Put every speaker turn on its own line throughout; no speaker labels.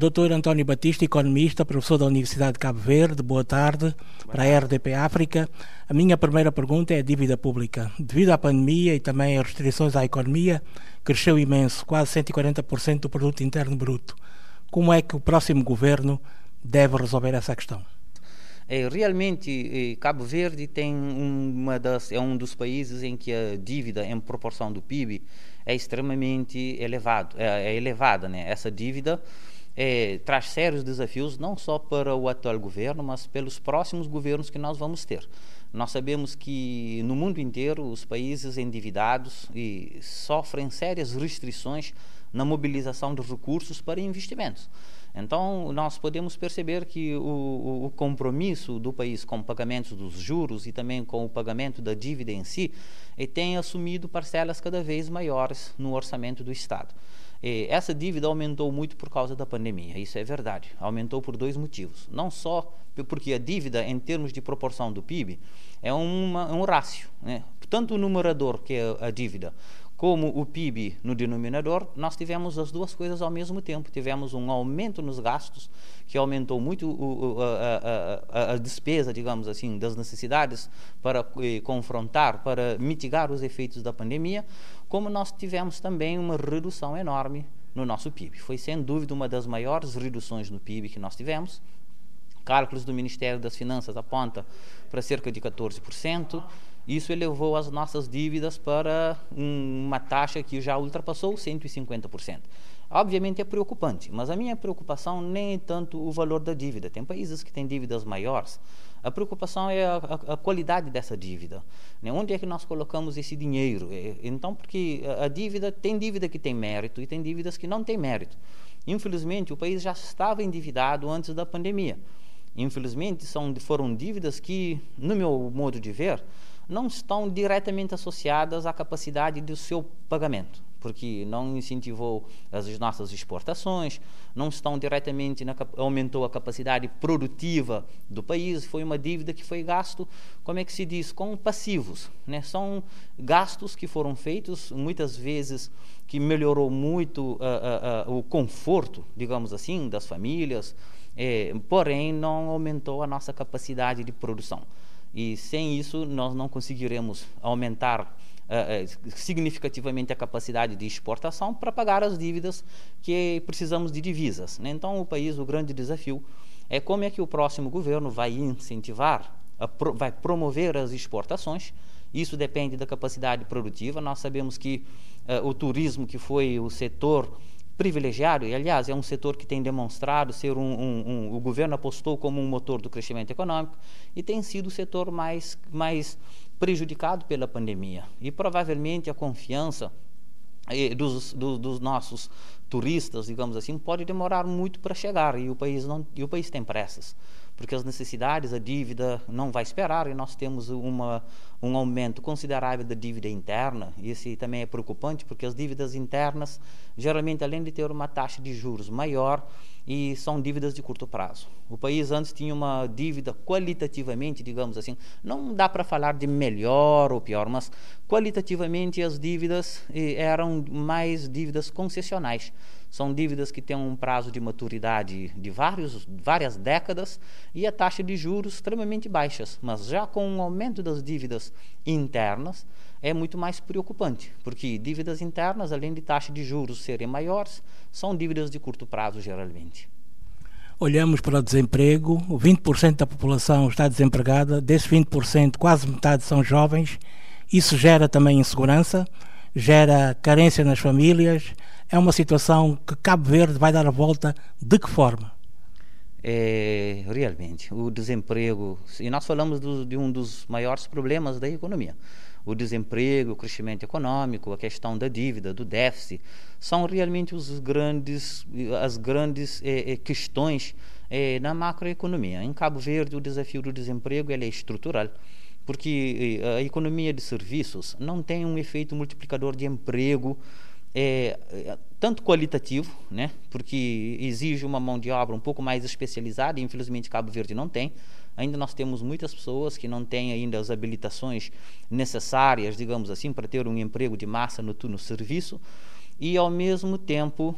Dr. António Batista, economista, professor da Universidade de Cabo Verde, boa tarde para a RDP África. A minha primeira pergunta é a dívida pública. Devido à pandemia e também às restrições à economia, cresceu imenso, quase 140% do produto interno bruto. Como é que o próximo governo deve resolver essa questão?
É, realmente, Cabo Verde tem uma das, é um dos países em que a dívida em proporção do PIB é extremamente elevado, é, é elevada. Né? Essa dívida é, traz sérios desafios, não só para o atual governo, mas pelos próximos governos que nós vamos ter. Nós sabemos que no mundo inteiro os países endividados e sofrem sérias restrições na mobilização de recursos para investimentos. Então, nós podemos perceber que o, o, compromisso do país com pagamentos dos juros e também com o pagamento da dívida em si tem assumido parcelas cada vez maiores no orçamento do Estado. E essa dívida aumentou muito por causa da pandemia, isso é verdade. Aumentou por dois motivos. Não só porque a dívida, em termos de proporção do PIB, é uma, um rácio. Né? Tanto o numerador, que é a dívida, como o PIB no denominador, nós tivemos as duas coisas ao mesmo tempo. Tivemos um aumento nos gastos, que aumentou muito o, a, a, a, despesa, digamos assim, das necessidades para eh, confrontar, para mitigar os efeitos da pandemia, como nós tivemos também uma redução enorme no nosso PIB. Foi, sem dúvida, uma das maiores reduções no PIB que nós tivemos. Cálculos do Ministério das Finanças aponta para cerca de 14%. Isso elevou as nossas dívidas para uma taxa que já ultrapassou 150%. Obviamente é preocupante, mas a minha preocupação nem é tanto o valor da dívida. Tem países que têm dívidas maiores. A preocupação é a, a, a qualidade dessa dívida. Né? Onde é que nós colocamos esse dinheiro? É, então, porque a dívida tem dívida que tem mérito e tem dívidas que não têm mérito. Infelizmente, o país já estava endividado antes da pandemia. Infelizmente, são, foram dívidas que, no meu modo de ver, não estão diretamente associadas à capacidade do seu pagamento, porque não incentivou as nossas exportações, não estão diretamente na, aumentou a capacidade produtiva do país, foi uma dívida que foi gasto, como é que se diz, com passivos, né? São gastos que foram feitos muitas vezes que melhorou muito uh, uh, uh, o conforto, digamos assim, das famílias, eh, porém não aumentou a nossa capacidade de produção. E sem isso, nós não conseguiremos aumentar uh, significativamente a capacidade de exportação para pagar as dívidas que precisamos de divisas. Né? Então, o país, o grande desafio é como é que o próximo governo vai incentivar, vai promover as exportações. Isso depende da capacidade produtiva. Nós sabemos que uh, o turismo, que foi o setor privilegiado, e aliás é um setor que tem demonstrado ser um, um, um, o governo apostou como um motor do crescimento econômico e tem sido o setor mais, mais prejudicado pela pandemia. E provavelmente a confiança eh, dos, do, dos nossos turistas, digamos assim, pode demorar muito para chegar e o país não e o país tem pressas porque as necessidades, a dívida não vai esperar e nós temos uma, um aumento considerável da dívida interna. Isso também é preocupante, porque as dívidas internas, geralmente, além de ter uma taxa de juros maior, e são dívidas de curto prazo. O país antes tinha uma dívida qualitativamente, digamos assim, não dá para falar de melhor ou pior, mas qualitativamente as dívidas eh, eram mais dívidas concessionais. São dívidas que têm um prazo de maturidade de vários, várias décadas e a taxa de juros extremamente baixas. Mas já com o aumento das dívidas internas, é muito mais preocupante, porque dívidas internas, além de taxa de juros serem maiores, são dívidas de curto prazo geralmente.
Olhamos para o desemprego, 20% da população está desempregada, desses 20%, quase metade são jovens. Isso gera também insegurança, gera carência nas famílias. É uma situação que Cabo Verde vai dar a volta de que forma?
É, realmente, o desemprego, e nós falamos do, de um dos maiores problemas da economia o desemprego, o crescimento econômico, a questão da dívida, do déficit, são realmente os grandes, as grandes eh, eh, questões eh, na macroeconomia. Em Cabo Verde, o desafio do desemprego é estrutural, porque eh, a economia de serviços não tem um efeito multiplicador de emprego é, tanto qualitativo, né, porque exige uma mão de obra um pouco mais especializada, e infelizmente Cabo Verde não tem, ainda nós temos muitas pessoas que não têm ainda as habilitações necessárias, digamos assim, para ter um emprego de massa no, no serviço, e ao mesmo tempo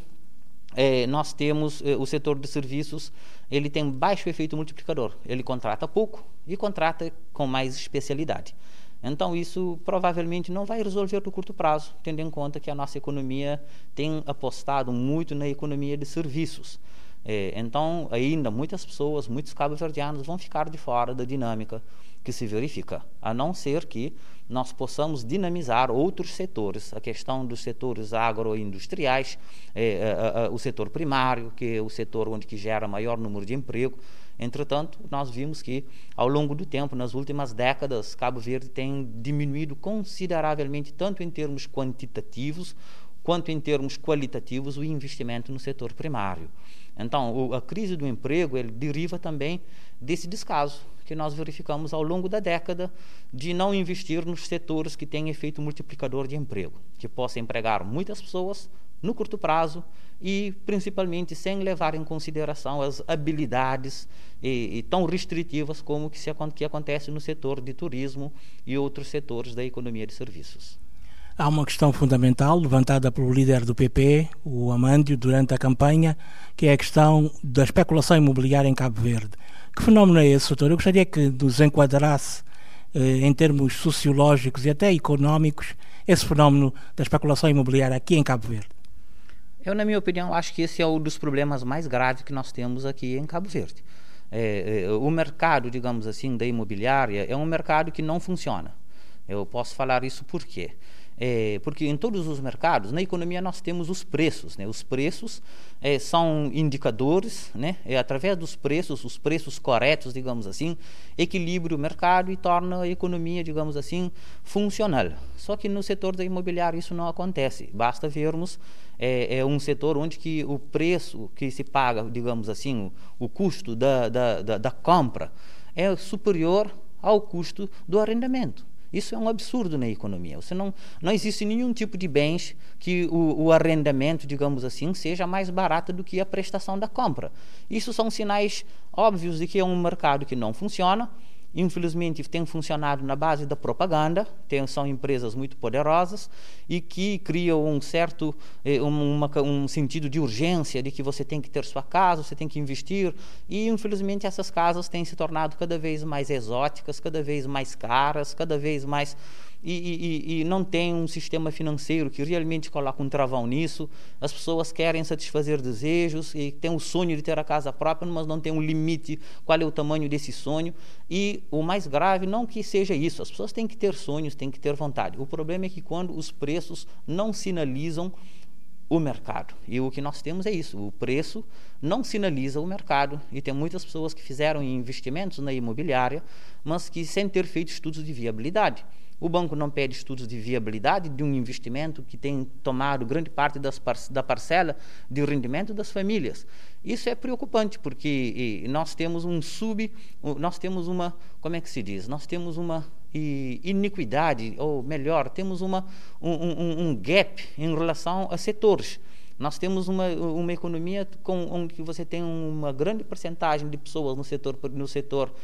é, nós temos é, o setor de serviços, ele tem baixo efeito multiplicador. Ele contrata pouco e contrata com mais especialidade. Então, isso provavelmente não vai resolver no curto prazo, tendo em conta que a nossa economia tem apostado muito na economia de serviços. É, então, ainda muitas pessoas, muitos cabo-verdianos vão ficar de fora da dinâmica que se verifica, a não ser que nós possamos dinamizar outros setores, a questão dos setores agroindustriais, é, é, é, o setor primário, que é o setor onde que gera maior número de emprego. Entretanto, nós vimos que, ao longo do tempo, nas últimas décadas, Cabo Verde tem diminuído consideravelmente, tanto em termos quantitativos quanto em termos qualitativos, o investimento no setor primário. Então, o, a crise do emprego ele deriva também desse descaso que nós verificamos ao longo da década de não investir nos setores que têm efeito multiplicador de emprego, que possa empregar muitas pessoas no curto prazo e principalmente sem levar em consideração as habilidades e, e tão restritivas como que, se, que acontece no setor de turismo e outros setores da economia de serviços.
Há uma questão fundamental levantada pelo líder do PP, o Amândio, durante a campanha, que é a questão da especulação imobiliária em Cabo Verde. Que fenómeno é esse, doutor? Eu gostaria que nos enquadrasse, eh, em termos sociológicos e até económicos, esse fenómeno da especulação imobiliária aqui em Cabo Verde.
Eu, na minha opinião, acho que esse é um dos problemas mais graves que nós temos aqui em Cabo Verde. É, é, o mercado, digamos assim, da imobiliária é um mercado que não funciona. Eu posso falar isso por quê? É, porque em todos os mercados, na economia nós temos os preços. Né? Os preços é, são indicadores, né? é através dos preços, os preços corretos, digamos assim, equilibra o mercado e torna a economia, digamos assim, funcional. Só que no setor da imobiliária isso não acontece. Basta vermos é, é um setor onde que o preço que se paga, digamos assim, o, o custo da, da, da, da compra é superior ao custo do arrendamento. Isso é um absurdo na economia. Você não, não existe nenhum tipo de bens que o, o arrendamento, digamos assim, seja mais barato do que a prestação da compra. Isso são sinais óbvios de que é um mercado que não funciona infelizmente tem funcionado na base da propaganda, tem, são empresas muito poderosas e que criam um certo eh, uma, um sentido de urgência de que você tem que ter sua casa, você tem que investir e infelizmente essas casas têm se tornado cada vez mais exóticas, cada vez mais caras, cada vez mais e, e, e, não tem um sistema financeiro que realmente coloca um travão nisso. As pessoas querem satisfazer desejos e têm o sonho de ter a casa própria, mas não tem um limite qual é o tamanho desse sonho. E o mais grave, não que seja isso, as pessoas têm que ter sonhos, têm que ter vontade. O problema é que quando os preços não sinalizam o mercado. E o que nós temos é isso: o preço não sinaliza o mercado. E tem muitas pessoas que fizeram investimentos na imobiliária, mas que sem ter feito estudos de viabilidade. O banco não pede estudos de viabilidade de um investimento que tem tomado grande parte par da parcela de rendimento das famílias. Isso é preocupante porque nós temos um sub, nós temos uma, como é que se diz? Nós temos uma iniquidade, ou melhor, temos uma, um, um, um gap em relação a setores. Nós temos uma, uma economia com, onde você tem uma grande percentagem de pessoas no setor, no setor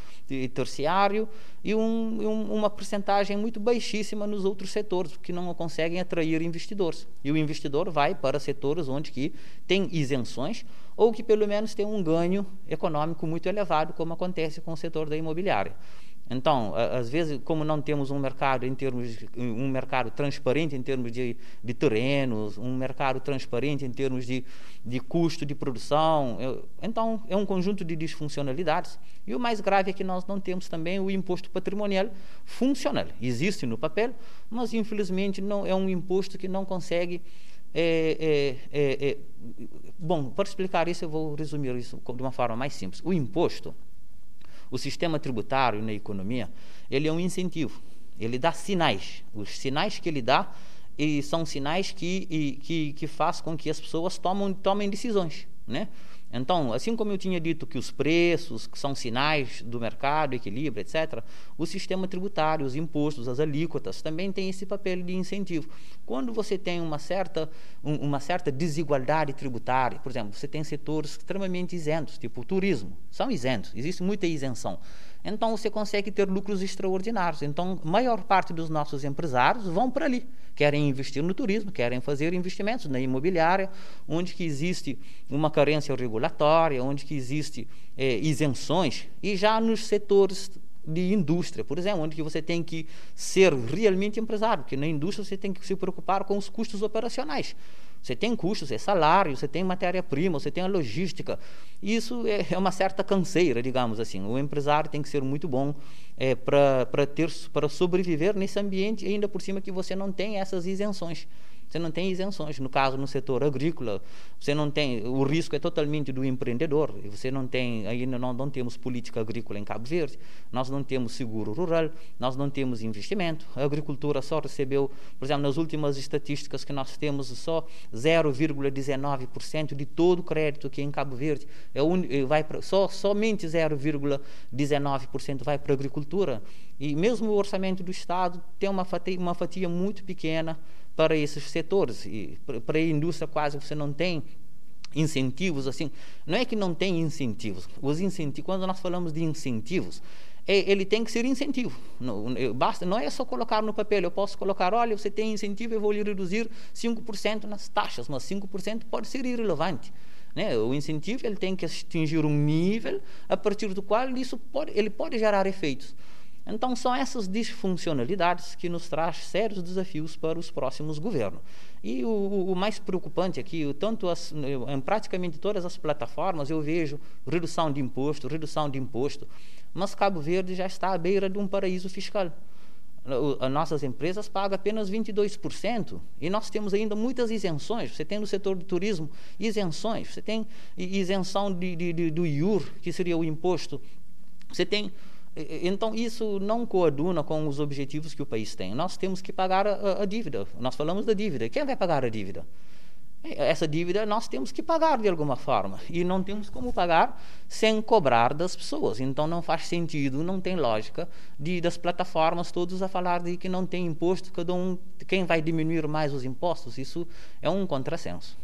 terciário e um, uma percentagem muito baixíssima nos outros setores, que não conseguem atrair investidores. E o investidor vai para setores onde que tem isenções ou que pelo menos tem um ganho econômico muito elevado, como acontece com o setor da imobiliária. Então, às vezes, como não temos um mercado em termos um mercado transparente em termos de, de terrenos, um mercado transparente em termos de, de custo de produção, eu, então é um conjunto de disfuncionalidades. E o mais grave é que nós não temos também o imposto patrimonial funcional. Existe no papel, mas infelizmente não é um imposto que não consegue é, é, é, é bom, para explicar isso, eu vou resumir isso de uma forma mais simples. O imposto o sistema tributário na economia, ele é um incentivo. Ele dá sinais. Os sinais que ele dá e são sinais que, e, que, que faz com que as pessoas tomem, tomem decisões. Né? Então, assim como eu tinha dito que os preços, que são sinais do mercado, equilíbrio, etc., o sistema tributário, os impostos, as alíquotas também têm esse papel de incentivo. Quando você tem uma certa, um, uma certa desigualdade tributária, por exemplo, você tem setores extremamente isentos, tipo o turismo, são isentos, existe muita isenção. Então você consegue ter lucros extraordinários. Então, a maior parte dos nossos empresários vão para ali. Querem investir no turismo, querem fazer investimentos na imobiliária, onde que existe uma carência regulatória, onde que existe é, isenções, e já nos setores de indústria, por exemplo, onde que você tem que ser realmente empresário, porque na indústria você tem que se preocupar com os custos operacionais. Você tem custos, é salário, você tem matéria-prima, você tem a logística. Isso é, é uma certa canseira, digamos assim. O empresário tem que ser muito bom é, para sobreviver nesse ambiente, ainda por cima que você não tem essas isenções você não tem isenções. No caso, no setor agrícola, você não tem, o risco é totalmente do empreendedor. Você não tem, ainda não, não temos política agrícola em Cabo Verde, nós não temos seguro rural, nós não temos investimento. A agricultura só recebeu, por exemplo, nas últimas estatísticas que nós temos, só 0,19% de todo o crédito que é em Cabo Verde é un, vai pra, só somente 0,19% vai para a agricultura. E mesmo o orçamento do Estado tem uma fatia, uma fatia muito pequena para esses setores. E para a indústria quase você não tem incentivos assim. Não é que não tem incentivos. Os incentivos, quando nós falamos de incentivos, é, ele tem que ser incentivo. Não, basta, não é só colocar no papel. Eu posso colocar, olha, você tem incentivo, eu vou lhe reduzir 5% nas taxas, mas 5% pode ser irrelevante. Né? O incentivo ele tem que atingir um nível a partir do qual isso pode, ele pode gerar efeitos. Então, são essas disfuncionalidades que nos traz sérios desafios para os próximos governos. E o, o mais preocupante aqui, tanto as, em praticamente todas as plataformas, eu vejo redução de imposto, redução de imposto, mas Cabo Verde já está à beira de um paraíso fiscal. As nossas empresas pagam apenas 22% e nós temos ainda muitas isenções. Você tem no setor do turismo isenções, você tem isenção de, de, de, do IUR, que seria o imposto. Você tem então, isso não coaduna com os objetivos que o país tem. Nós temos que pagar a, a, dívida. Nós falamos da dívida. Quem vai pagar a dívida? Essa dívida nós temos que pagar de alguma forma. E não temos como pagar sem cobrar das pessoas. Então, não faz sentido, não tem lógica de das plataformas todos a falar de que não tem imposto, cada um, quem vai diminuir mais os impostos. Isso é um contrassenso.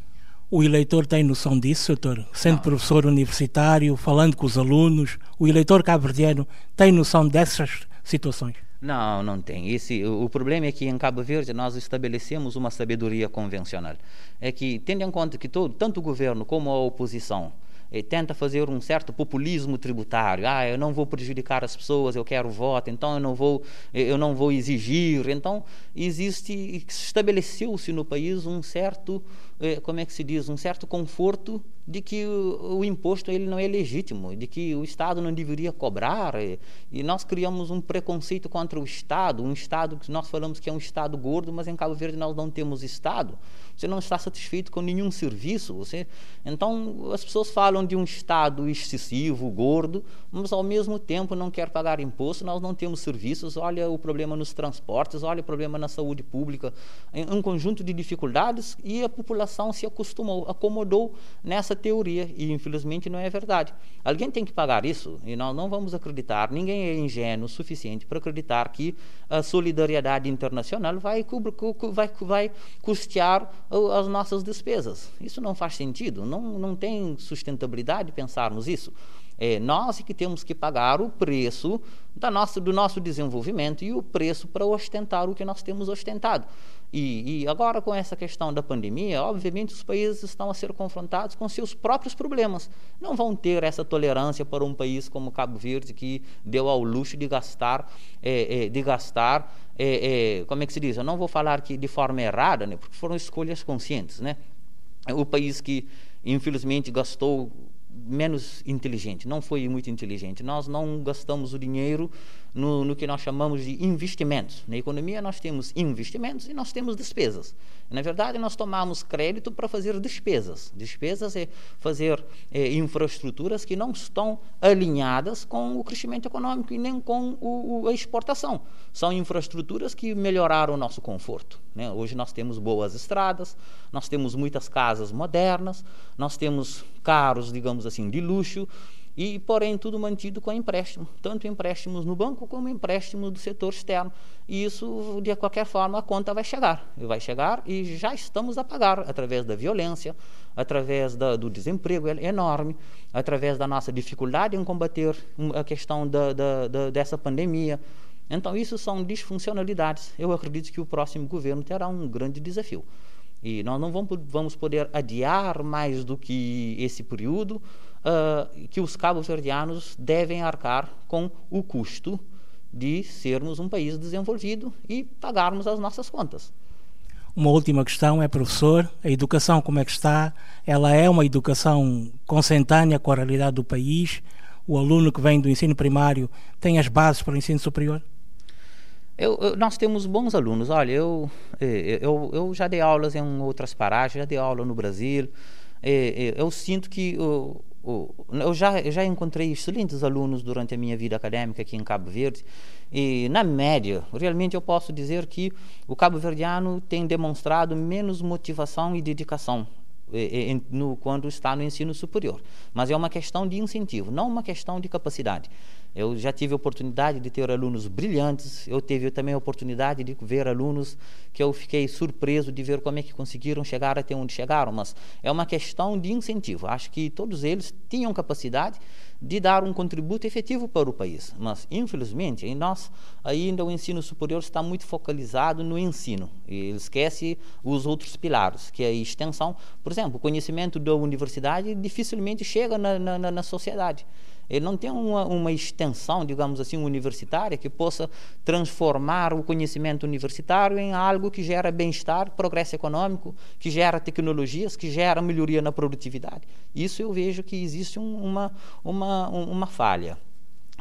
O eleitor tem noção disso, doutor? Sendo não. professor universitário, falando com os alunos, o eleitor cabo-verdiano tem noção dessas situações?
Não, não tem. Esse, o problema é que em Cabo Verde nós estabelecemos uma sabedoria convencional. É que, tendo em conta que todo, tanto o governo como a oposição eh, tenta fazer um certo populismo tributário. Ah, eu não vou prejudicar as pessoas, eu quero voto, então eu não vou, eu não vou exigir. Então existe, estabeleceu-se no país um certo, eh, como é que se diz, um certo conforto de que o, o, imposto ele não é legítimo, de que o Estado não deveria cobrar, e, e, nós criamos um preconceito contra o Estado, um Estado que nós falamos que é um Estado gordo, mas em Cabo Verde nós não temos Estado. Você não está satisfeito com nenhum serviço. Você, então as pessoas falam de um Estado excessivo, gordo, mas ao mesmo tempo não quer pagar imposto. Nós não temos serviços. Olha o problema nos transportes, olha o problema na saúde pública, um conjunto de dificuldades e a população se acostumou, acomodou nessa essa teoria e infelizmente não é verdade. Alguém tem que pagar isso e nós não vamos acreditar, ninguém é ingênuo o suficiente para acreditar que a solidariedade internacional vai, vai, vai custear as nossas despesas. Isso não faz sentido, não, não tem sustentabilidade pensarmos isso. É, nós é que temos que pagar o preço da nossa, do nosso desenvolvimento e o preço para ostentar o que nós temos ostentado. E, e, agora, com essa questão da pandemia, obviamente os países estão a ser confrontados com seus próprios problemas. Não vão ter essa tolerância para um país como Cabo Verde, que deu ao luxo de gastar, é, é, de gastar é, como é que se diz? Eu não vou falar que de forma errada, né, porque foram escolhas conscientes. Né? O país que, infelizmente, gastou menos inteligente, não foi muito inteligente. Nós não gastamos o dinheiro no, no, que nós chamamos de investimentos. Na economia nós temos investimentos e nós temos despesas. Na verdade, nós tomamos crédito para fazer despesas. Despesas é fazer é, infraestruturas que não estão alinhadas com o crescimento econômico e nem com o, o, a exportação. São infraestruturas que melhoraram o nosso conforto. Né? Hoje nós temos boas estradas, nós temos muitas casas modernas, nós temos carros, digamos assim, de luxo, e porém tudo mantido com empréstimo, tanto empréstimos no banco como empréstimos do setor externo. E isso, de qualquer forma, a conta vai chegar, vai chegar e já estamos a pagar através da violência, através da, do desemprego enorme, através da nossa dificuldade em combater a questão da, da, dessa pandemia. Então, isso são disfuncionalidades. Eu acredito que o próximo governo terá um grande desafio. E nós não vamos poder adiar mais do que esse período uh, que os cabo-verdianos devem arcar com o custo de sermos um país desenvolvido e pagarmos as nossas contas.
Uma última questão é, professor, a educação como é que está? Ela é uma educação consentânea com a realidade do país? O aluno que vem do ensino primário tem as bases para o ensino superior?
Eu, eu, nós temos bons alunos. Olha, eu, eh, eu, eu já dei aulas em outras paragens, já dei aula no Brasil. Eh, eh, eu sinto que eu já, eu já encontrei excelentes alunos durante a minha vida acadêmica aqui em Cabo Verde e, na média, realmente eu posso dizer que o cabo-verdiano tem demonstrado menos motivação e dedicação no, quando está no ensino superior. Mas é uma questão de incentivo, não uma questão de capacidade. Eu já tive a oportunidade de ter alunos brilhantes, eu tive também a oportunidade de ver alunos que eu fiquei surpreso de ver como é que conseguiram chegar até onde chegaram, mas é uma questão de incentivo. Acho que todos eles tinham capacidade de dar um contributo efetivo para o país, mas infelizmente em nós ainda o ensino superior está muito focalizado no ensino e ele esquece os outros pilares, que é a extensão. Por exemplo, o conhecimento da universidade dificilmente chega na, na, na sociedade ele não tem uma, uma extensão, digamos assim, universitária que possa transformar o conhecimento universitário em algo que gera bem-estar, progresso econômico, que gera tecnologias, que gera melhoria na produtividade. Isso eu vejo que existe um, uma, uma, uma falha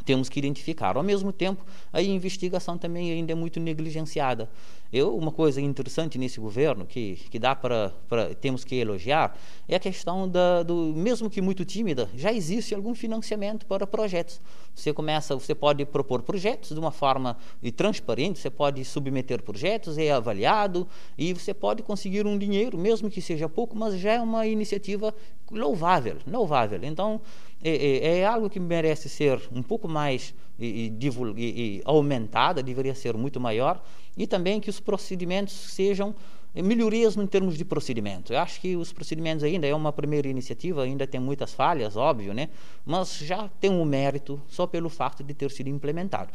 temos que identificar. Ao mesmo tempo, a investigação também ainda é muito negligenciada. Eu, uma coisa interessante nesse governo que, que dá para, temos que elogiar é a questão da, do mesmo que muito tímida, já existe algum financiamento para projetos. Você começa, você pode propor projetos de uma forma transparente, você pode submeter projetos, é avaliado e você pode conseguir um dinheiro, mesmo que seja pouco, mas já é uma iniciativa louvável, louvável. Então é, é, é algo que merece ser um pouco mais e, e, e, aumentada, deveria ser muito maior, e também que os procedimentos sejam melhorias em termos de procedimento. Eu acho que os procedimentos ainda é uma primeira iniciativa, ainda tem muitas falhas, óbvio, né? mas já tem um mérito só pelo fato de ter sido implementado.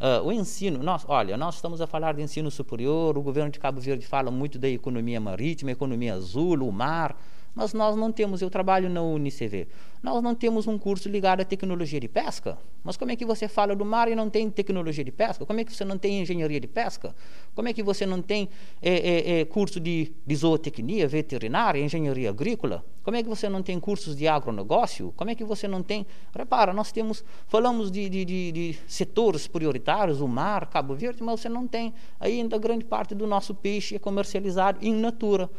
Uh, o ensino, nós, olha, nós estamos a falar de ensino superior, o governo de Cabo Verde fala muito da economia marítima, economia azul, o mar, mas nós não temos, eu trabalho na UNICV, nós não temos um curso ligado à tecnologia de pesca. Mas como é que você fala do mar e não tem tecnologia de pesca? Como é que você não tem engenharia de pesca? Como é que você não tem é, é, é, curso de, de zootecnia, veterinária, engenharia agrícola? Como é que você não tem cursos de agronegócio? Como é que você não tem. Repara, nós temos, falamos de, de, de, de setores prioritários, o mar, Cabo Verde, mas você não tem ainda grande parte do nosso peixe é comercializado in natura.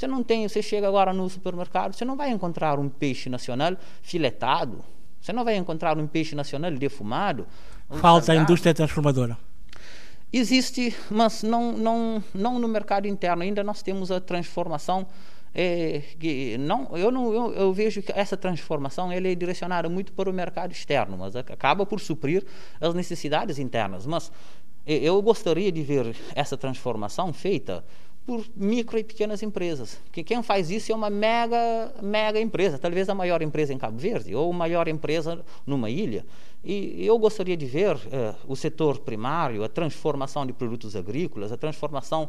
Você não tem, você chega agora no supermercado, você não vai encontrar um peixe nacional filetado, você não vai encontrar um peixe nacional defumado.
Um Falta a indústria transformadora.
Existe, mas não, não, não no mercado interno. Ainda nós temos a transformação. É, que não, eu, não, eu, eu, vejo que essa transformação ele é direcionada muito para o mercado externo, mas acaba por suprir as necessidades internas. Mas eu gostaria de ver essa transformação feita por micro e pequenas empresas. Que quem faz isso é uma mega, mega empresa, talvez a maior empresa em Cabo Verde ou a maior empresa numa ilha. E eu gostaria de ver eh, o setor primário, a transformação de produtos agrícolas, a transformação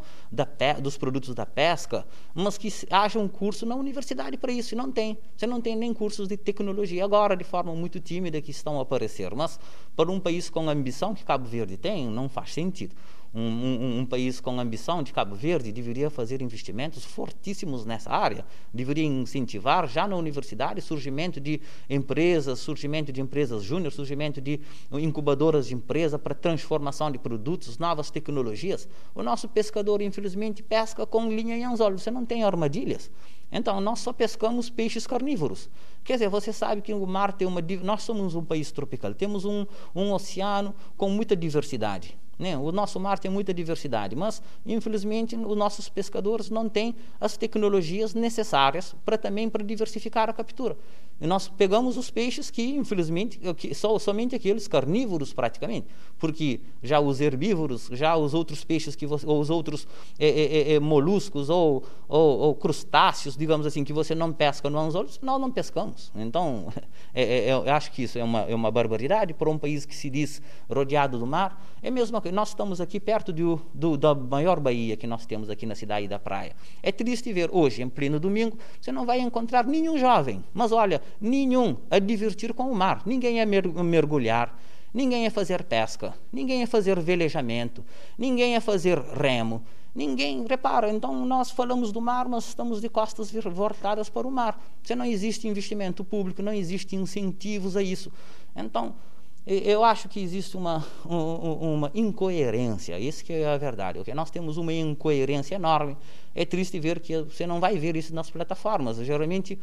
dos produtos da pesca, mas que haja um curso na universidade para isso. E não tem. Você não tem nem cursos de tecnologia agora, de forma muito tímida, que estão a aparecer. Mas para um país com a ambição que Cabo Verde tem, não faz sentido. Um, um, um, país com ambição de Cabo Verde deveria fazer investimentos fortíssimos nessa área, deveria incentivar já na universidade surgimento de empresas, surgimento de empresas júnior, surgimento de incubadoras de empresa para transformação de produtos, novas tecnologias. O nosso pescador, infelizmente, pesca com linha e anzol, você não tem armadilhas. Então, nós só pescamos peixes carnívoros. Quer dizer, você sabe que o mar tem uma. Nós somos um país tropical, temos um, um oceano com muita diversidade. Né? O nosso mar tem muita diversidade, mas infelizmente os nossos pescadores não têm as tecnologias necessárias para também para diversificar a captura. E nós pegamos os peixes que, infelizmente, que, só, somente aqueles carnívoros praticamente, porque já os herbívoros, já os outros peixes, que você, ou os outros é, é, é, moluscos ou, ou, ou, crustáceos, digamos assim, que você não pesca no anzol, nós não pescamos. Então, eu acho que isso é uma, é uma barbaridade para um país que se diz rodeado do mar. É mesmo que nós estamos aqui perto do, do, da maior baía que nós temos aqui na cidade da praia. É triste ver hoje, em pleno domingo, você não vai encontrar nenhum jovem, mas olha, nenhum a divertir com o mar. Ninguém a mergulhar, ninguém a fazer pesca, ninguém a fazer velejamento, ninguém a fazer remo. Ninguém repara, então nós falamos do mar, mas estamos de costas voltadas para o mar. Se não existe investimento público, não existe incentivos a isso. Então, eu acho que existe uma, uma incoerência, isso que é a verdade. Okay? Nós temos uma incoerência enorme. É triste ver que você não vai ver isso nas plataformas. Geralmente,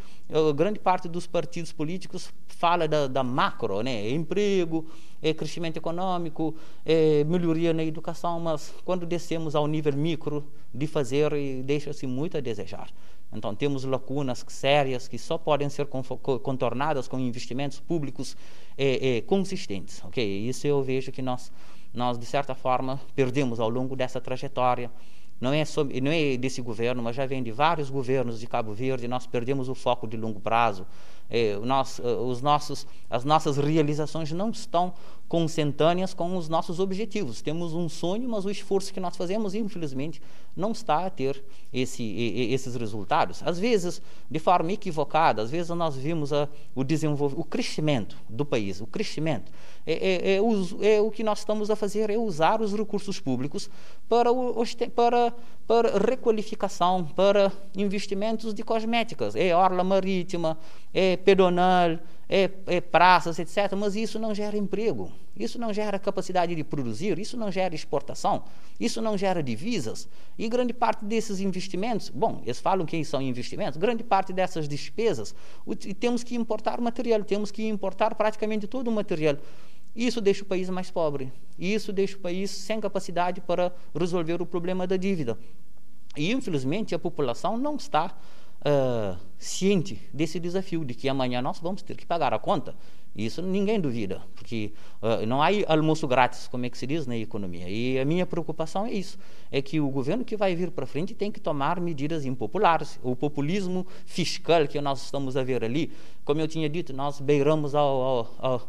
grande parte dos partidos políticos fala da, da macro, né? emprego, é crescimento econômico, é melhoria na educação, mas quando descemos ao nível micro de fazer, deixa-se muito a desejar. Então, temos lacunas sérias que só podem ser contornadas com investimentos públicos é, é, consistentes. Okay? Isso eu vejo que nós, nós, de certa forma, perdemos ao longo dessa trajetória. Não é, sobre, não é desse governo, mas já vem de vários governos de Cabo Verde. Nós perdemos o foco de longo prazo. É, nós, os nossos, as nossas realizações não estão consentâneas com os nossos objetivos. Temos um sonho, mas o esforço que nós fazemos, infelizmente, não está a ter esse, esses resultados. Às vezes, de forma equivocada, às vezes nós vimos a, o desenvolvimento, o crescimento do país, o crescimento. É, é, é, o, é, o, que nós estamos a fazer, é usar os recursos públicos para, o, para, para requalificação, para investimentos de cosméticas. É orla marítima, é pedonal, é, é, praças, etc. Mas isso não gera emprego, isso não gera capacidade de produzir, isso não gera exportação, isso não gera divisas. E grande parte desses investimentos, bom, eles falam que são investimentos, grande parte dessas despesas, temos que importar material, temos que importar praticamente todo o material. Isso deixa o país mais pobre, isso deixa o país sem capacidade para resolver o problema da dívida. E, infelizmente, a população não está uh, ciente desse desafio, de que amanhã nós vamos ter que pagar a conta. Isso ninguém duvida, porque uh, não há almoço grátis, como é que se diz na economia. E a minha preocupação é isso, é que o governo que vai vir para frente tem que tomar medidas impopulares. O populismo fiscal que nós estamos a ver ali, como eu tinha dito, nós beiramos ao, ao, ao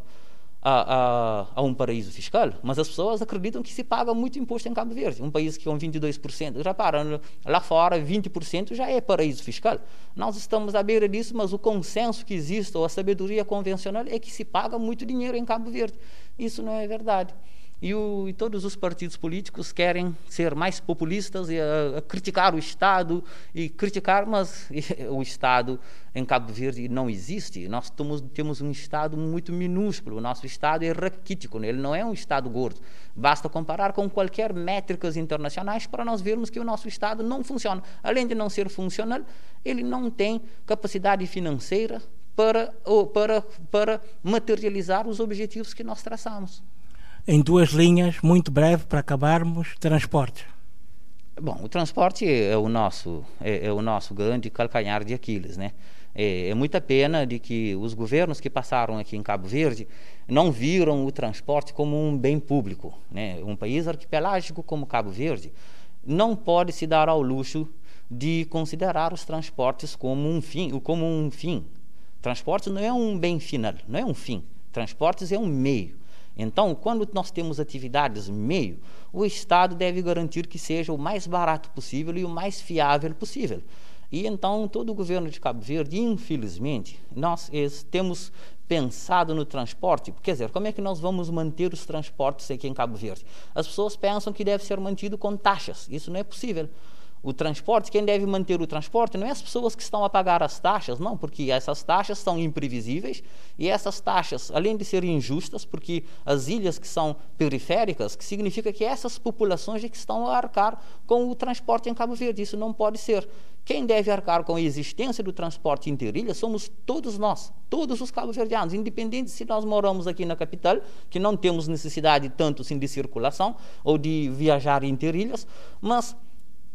a, a, a, um paraíso fiscal, mas as pessoas acreditam que se paga muito imposto em Cabo Verde, um país que com 22%. Já para, lá fora 20% já é paraíso fiscal. Nós estamos à beira disso, mas o consenso que existe, ou a sabedoria convencional, é que se paga muito dinheiro em Cabo Verde. Isso não é verdade. E, o, e, todos os partidos políticos querem ser mais populistas e a criticar o Estado e criticar, mas o Estado em Cabo Verde não existe. Nós temos, temos um Estado muito minúsculo. O nosso Estado é raquítico, ele não é um Estado gordo. Basta comparar com qualquer métricas internacionais para nós vermos que o nosso Estado não funciona. Além de não ser funcional, ele não tem capacidade financeira para, ou para, para materializar os objetivos que nós traçamos
em duas linhas, muito breve para acabarmos, transportes.
Bom, o transporte é o nosso é, é o nosso grande calcanhar de Aquiles, né? É, é, muita pena de que os governos que passaram aqui em Cabo Verde não viram o transporte como um bem público, né? Um país arquipelágico como Cabo Verde não pode se dar ao luxo de considerar os transportes como um fim, como um fim. Transportes não é um bem final, não é um fim. Transportes é um meio. Então, quando nós temos atividades meio, o Estado deve garantir que seja o mais barato possível e o mais fiável possível. E então, todo o governo de Cabo Verde, infelizmente, nós temos pensado no transporte. Quer dizer, como é que nós vamos manter os transportes aqui em Cabo Verde? As pessoas pensam que deve ser mantido com taxas. Isso não é possível o transporte, quem deve manter o transporte não é as pessoas que estão a pagar as taxas, não, porque essas taxas são imprevisíveis e essas taxas, além de serem injustas, porque as ilhas que são periféricas, que significa que essas populações é que estão a arcar com o transporte em Cabo Verde, isso não pode ser. Quem deve arcar com a existência do transporte interilha somos todos nós, todos os cabo-verdianos, independente se nós moramos aqui na capital, que não temos necessidade tanto assim de circulação ou de viajar interilhas, mas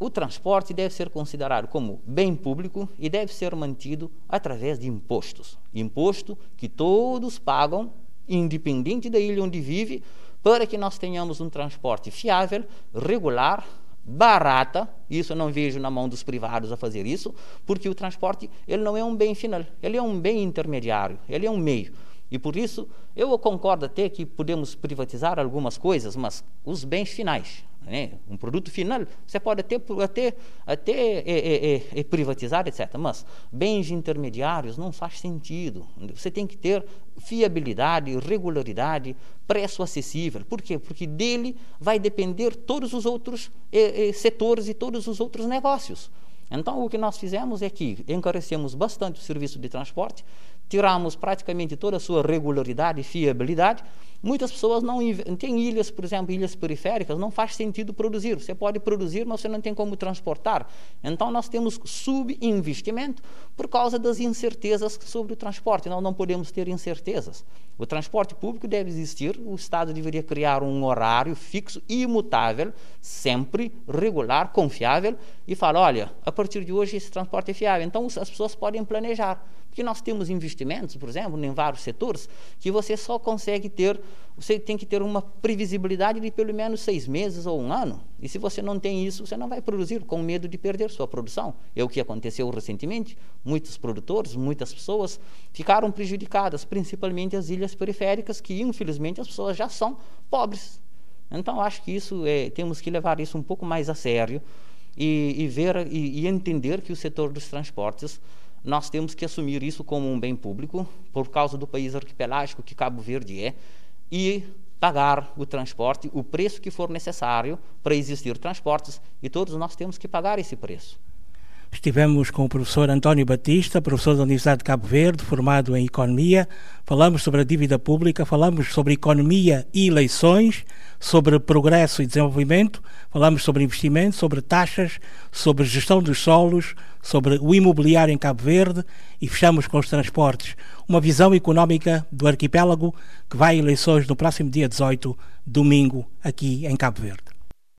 o transporte deve ser considerado como bem público e deve ser mantido através de impostos. Imposto que todos pagam, independente da ilha onde vive, para que nós tenhamos um transporte fiável, regular, barata, isso não vejo na mão dos privados a fazer isso, porque o transporte ele não é um bem final, ele é um bem intermediário, ele é um meio. E por isso eu concordo até que podemos privatizar algumas coisas, mas os bens finais, né? um produto final, você pode até, até, até é, é, é, é, privatizar, etc. Mas bens intermediários não faz sentido. Você tem que ter fiabilidade, regularidade, preço acessível. Por quê? Porque dele vai depender todos os outros é, é, setores e todos os outros negócios. Então, o que nós fizemos é que encarecemos bastante o serviço de transporte, tiramos praticamente toda a sua regularidade e fiabilidade. Muitas pessoas não têm ilhas, por exemplo, ilhas periféricas, não faz sentido produzir. Você pode produzir, mas você não tem como transportar. Então nós temos subinvestimento por causa das incertezas sobre o transporte. Nós não podemos ter incertezas. O transporte público deve existir, o Estado deveria criar um horário fixo, imutável, sempre regular, confiável e falar, olha, a partir de hoje esse transporte é fiável. Então as pessoas podem planejar. Porque nós temos investimentos, por exemplo, em vários setores, que você só consegue ter, você tem que ter uma previsibilidade de pelo menos seis meses ou um ano. E se você não tem isso, você não vai produzir, com medo de perder sua produção. É o que aconteceu recentemente. Muitos produtores, muitas pessoas ficaram prejudicadas, principalmente as ilhas periféricas, que infelizmente as pessoas já são pobres. Então, acho que isso é, temos que levar isso um pouco mais a sério e, e ver e, e entender que o setor dos transportes nós temos que assumir isso como um bem público, por causa do país arquipelágico que Cabo Verde é, e pagar o transporte, o preço que for necessário para existir transportes, e todos nós temos que pagar esse preço.
Estivemos com o professor António Batista, professor da Universidade de Cabo Verde, formado em Economia. Falamos sobre a dívida pública, falamos sobre economia e eleições, sobre progresso e desenvolvimento, falamos sobre investimento, sobre taxas, sobre gestão dos solos, sobre o imobiliário em Cabo Verde e fechamos com os transportes. Uma visão económica do arquipélago que vai a eleições no próximo dia 18, domingo, aqui em Cabo Verde.